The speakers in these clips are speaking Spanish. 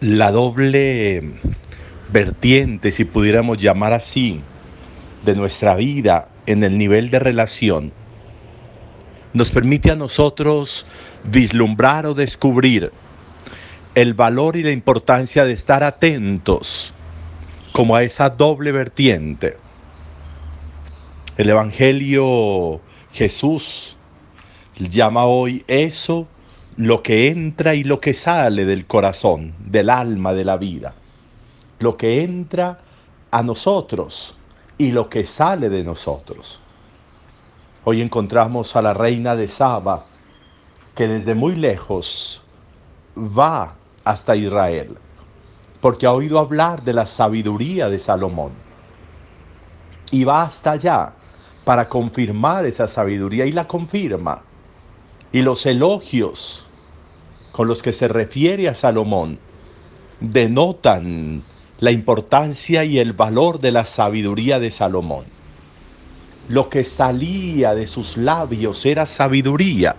la doble vertiente, si pudiéramos llamar así, de nuestra vida en el nivel de relación, nos permite a nosotros vislumbrar o descubrir el valor y la importancia de estar atentos como a esa doble vertiente. El Evangelio Jesús llama hoy eso lo que entra y lo que sale del corazón, del alma, de la vida. Lo que entra a nosotros y lo que sale de nosotros. Hoy encontramos a la reina de Saba, que desde muy lejos va hasta Israel, porque ha oído hablar de la sabiduría de Salomón. Y va hasta allá para confirmar esa sabiduría y la confirma. Y los elogios con los que se refiere a Salomón denotan la importancia y el valor de la sabiduría de Salomón. Lo que salía de sus labios era sabiduría.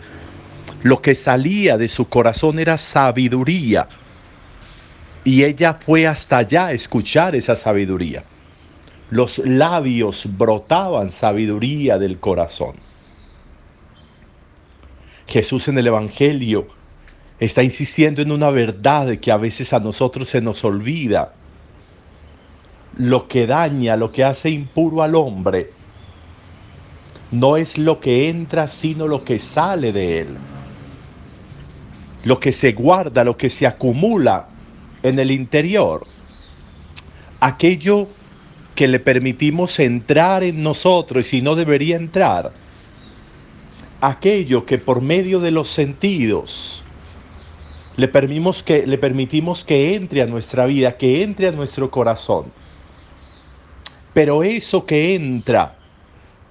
Lo que salía de su corazón era sabiduría. Y ella fue hasta allá a escuchar esa sabiduría. Los labios brotaban sabiduría del corazón. Jesús en el Evangelio está insistiendo en una verdad que a veces a nosotros se nos olvida lo que daña, lo que hace impuro al hombre, no es lo que entra, sino lo que sale de él. Lo que se guarda, lo que se acumula en el interior. Aquello que le permitimos entrar en nosotros y no debería entrar. Aquello que por medio de los sentidos le permitimos que, le permitimos que entre a nuestra vida, que entre a nuestro corazón pero eso que entra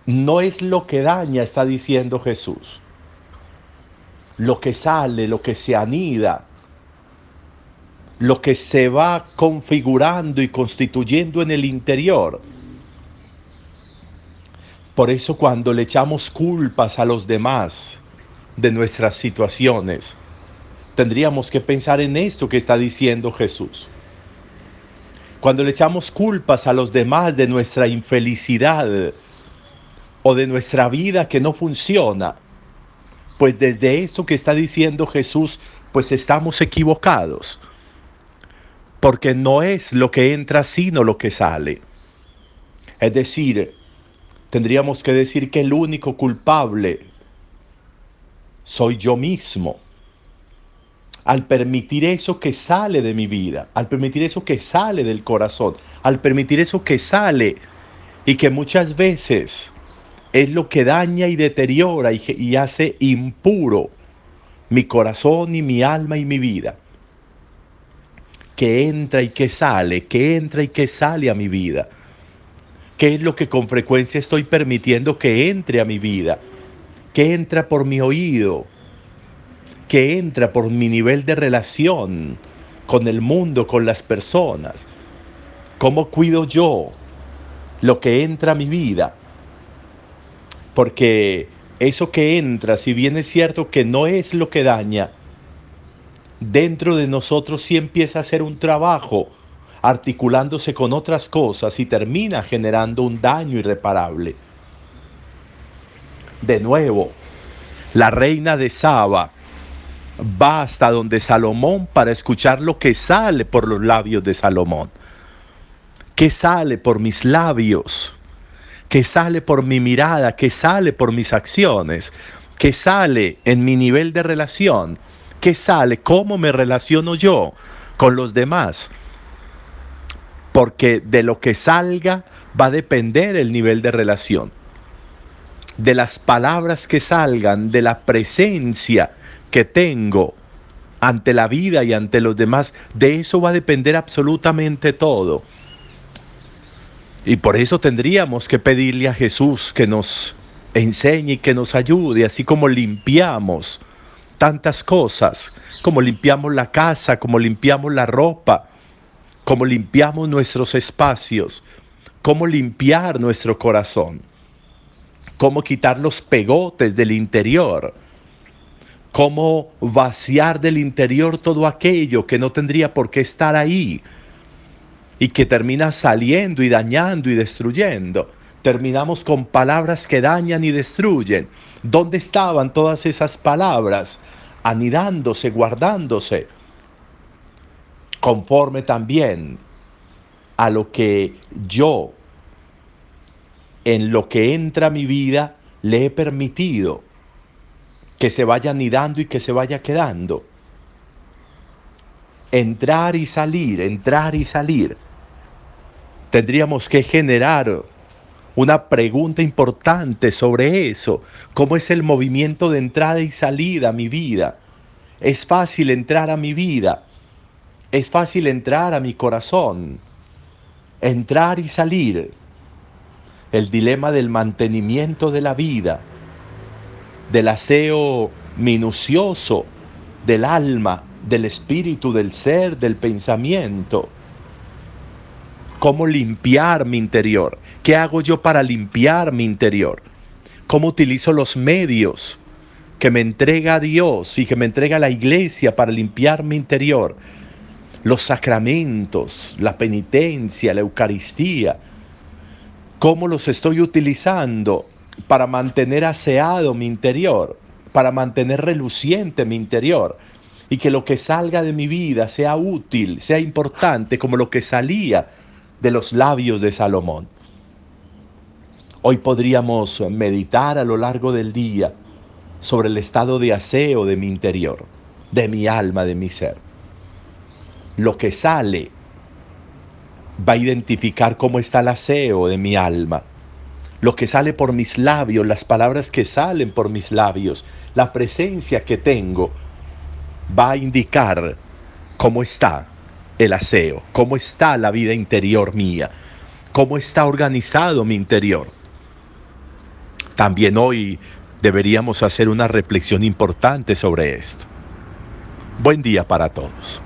no es lo que daña, está diciendo Jesús. Lo que sale, lo que se anida, lo que se va configurando y constituyendo en el interior. Por eso cuando le echamos culpas a los demás de nuestras situaciones, tendríamos que pensar en esto que está diciendo Jesús. Cuando le echamos culpas a los demás de nuestra infelicidad o de nuestra vida que no funciona, pues desde esto que está diciendo Jesús, pues estamos equivocados. Porque no es lo que entra, sino lo que sale. Es decir, tendríamos que decir que el único culpable soy yo mismo al permitir eso que sale de mi vida, al permitir eso que sale del corazón, al permitir eso que sale y que muchas veces es lo que daña y deteriora y, hace impuro mi corazón y mi alma y mi vida. Que entra y que sale, que entra y que sale a mi vida. ¿Qué es lo que con frecuencia estoy permitiendo que entre a mi vida? Que entra por mi oído, que entra por mi nivel de relación con el mundo, con las personas. ¿Cómo cuido yo lo que entra a mi vida? Porque eso que entra, si bien es cierto que no es lo que daña, dentro de nosotros sí empieza a ser un trabajo articulándose con otras cosas y termina generando un daño irreparable. De nuevo, la reina de Saba va hasta donde Salomón para escuchar lo que sale por los labios de Salomón. ¿Qué sale por mis labios? ¿Qué sale por mi mirada? ¿Qué sale por mis acciones? ¿Qué sale en mi nivel de relación? ¿Qué sale? ¿Cómo me relaciono yo con los demás? Porque de lo que salga va a depender el nivel de relación. De las palabras que salgan, de la presencia que tengo ante la vida y ante los demás, de eso va a depender absolutamente todo. Y por eso tendríamos que pedirle a Jesús que nos enseñe y que nos ayude, así como limpiamos tantas cosas, como limpiamos la casa, como limpiamos la ropa, como limpiamos nuestros espacios, cómo limpiar nuestro corazón, cómo quitar los pegotes del interior cómo vaciar del interior todo aquello que no tendría por qué estar ahí y que termina saliendo y dañando y destruyendo. Terminamos con palabras que dañan y destruyen. ¿Dónde estaban todas esas palabras? Anidándose, guardándose, conforme también a lo que yo, en lo que entra a mi vida, le he permitido que se vaya anidando y que se vaya quedando. Entrar y salir, entrar y salir. Tendríamos que generar una pregunta importante sobre eso. ¿Cómo es el movimiento de entrada y salida a mi vida? Es fácil entrar a mi vida. Es fácil entrar a mi corazón. Entrar y salir. El dilema del mantenimiento de la vida del aseo minucioso del alma, del espíritu, del ser, del pensamiento. ¿Cómo limpiar mi interior? ¿Qué hago yo para limpiar mi interior? ¿Cómo utilizo los medios que me entrega Dios y que me entrega la iglesia para limpiar mi interior? Los sacramentos, la penitencia, la Eucaristía. ¿Cómo los estoy utilizando para mantener aseado mi interior, para mantener reluciente mi interior y que lo que salga de mi vida sea útil, sea importante como lo que salía de los labios de Salomón. Hoy podríamos meditar a lo largo del día sobre el estado de aseo de mi interior, de mi alma, de mi ser. Lo que sale va a identificar cómo está el aseo de mi alma lo que sale por mis labios, las palabras que salen por mis labios, la presencia que tengo, va a indicar cómo está el aseo, cómo está la vida interior mía, cómo está organizado mi interior. También hoy deberíamos hacer una reflexión importante sobre esto. Buen día para todos.